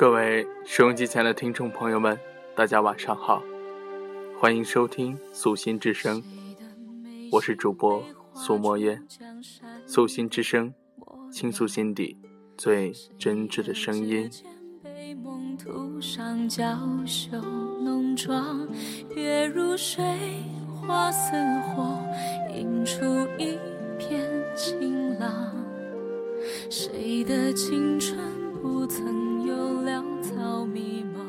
各位收音机前的听众朋友们，大家晚上好，欢迎收听《素心之声》，我是主播苏墨烟，《素心之声》，倾诉心底最真挚的声音。谁的青春不曾有潦草迷茫？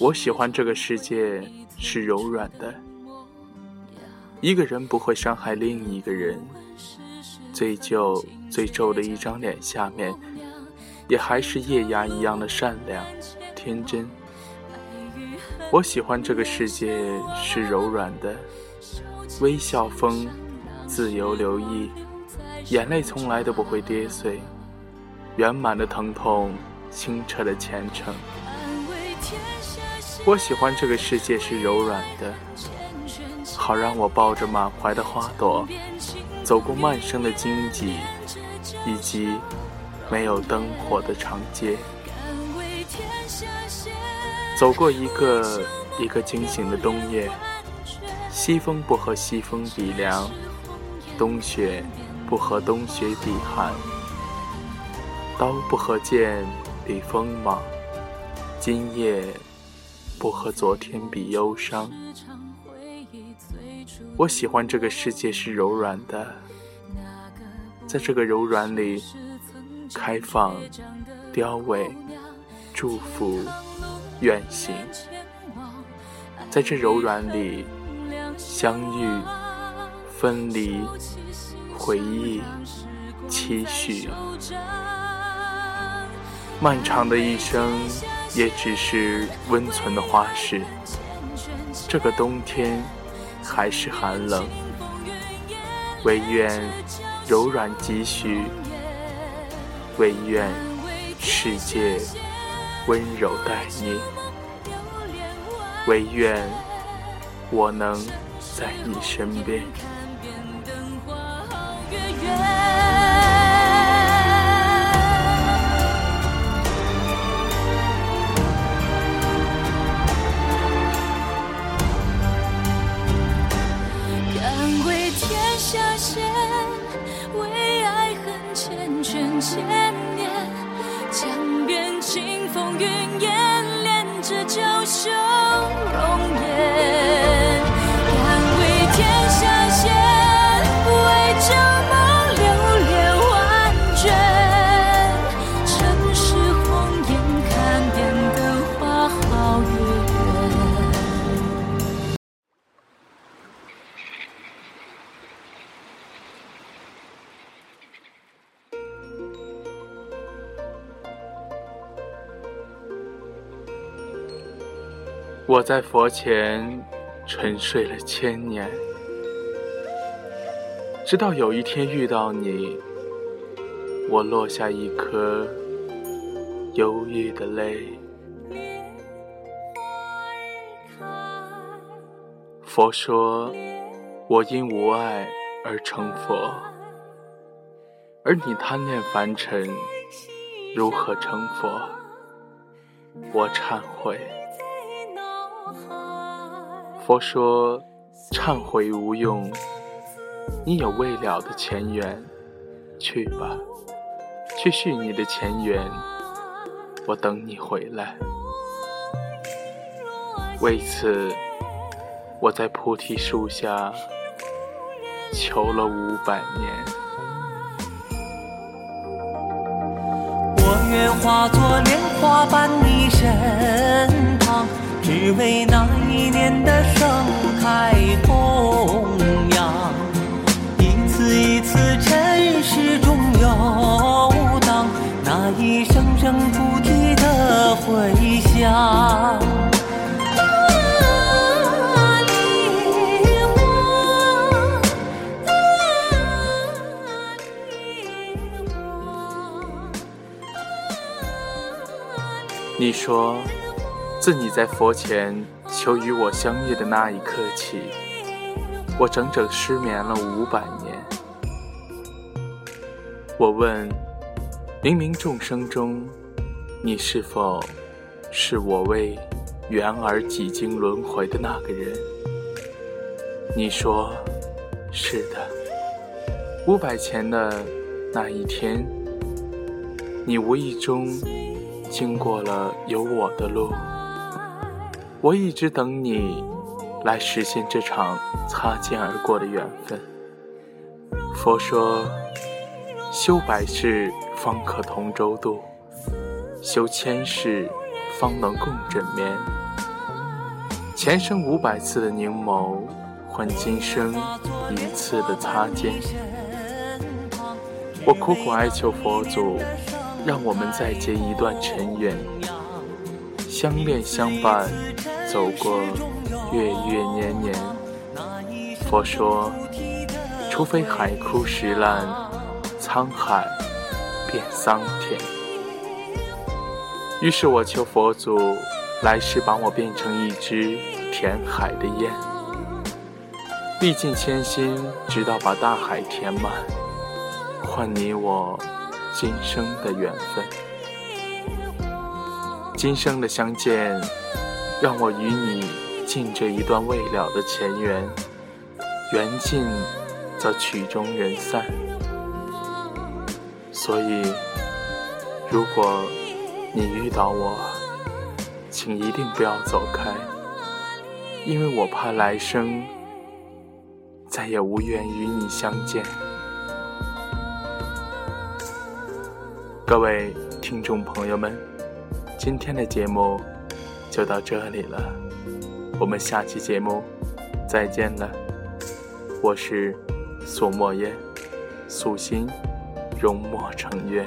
我喜欢这个世界是柔软的，一个人不会伤害另一个人。最旧最皱的一张脸下面，也还是夜牙一样的善良天真。我喜欢这个世界是柔软的，微笑风。自由留意，眼泪从来都不会跌碎，圆满的疼痛，清澈的虔诚。我喜欢这个世界是柔软的，好让我抱着满怀的花朵，走过漫生的荆棘，以及没有灯火的长街，走过一个一个惊醒的冬夜，西风不和西风比凉。冬雪不和冬雪比寒，刀不和剑比锋芒，今夜不和昨天比忧伤。我喜欢这个世界是柔软的，在这个柔软里，开放、凋萎、祝福、远行，在这柔软里相遇。分离，回忆，期许，漫长的一生也只是温存的花式。这个冬天还是寒冷，唯愿柔软几许，唯愿世界温柔待你，唯愿我能在你身边。人。我在佛前沉睡了千年，直到有一天遇到你，我落下一颗忧郁的泪。佛说，我因无爱而成佛，而你贪恋凡尘，如何成佛？我忏悔。佛说：“忏悔无用，你有未了的前缘，去吧，去续你的前缘。我等你回来。为此，我在菩提树下求了五百年。我愿化作莲花伴你身。”只为那一年的盛开同样，一次一次尘世中游荡，那一声声菩提的回响。你说。自你在佛前求与我相遇的那一刻起，我整整失眠了五百年。我问，冥冥众生中，你是否是我为缘而几经轮回的那个人？你说是的。五百前的那一天，你无意中经过了有我的路，我一直等你来实现这场擦肩而过的缘分。佛说，修百世。方可同舟渡，修千世方能共枕眠。前生五百次的凝眸，换今生一次的擦肩。我苦苦哀求佛祖，让我们再结一段尘缘，相恋相伴，走过月月年年。佛说，除非海枯石烂，沧海。变桑田。于是我求佛祖，来世把我变成一只填海的雁，历尽千辛，直到把大海填满，换你我今生的缘分。今生的相见，让我与你尽这一段未了的前缘，缘尽则曲终人散。所以，如果你遇到我，请一定不要走开，因为我怕来生再也无缘与你相见。各位听众朋友们，今天的节目就到这里了，我们下期节目再见了。我是苏墨烟，素心。容墨成渊。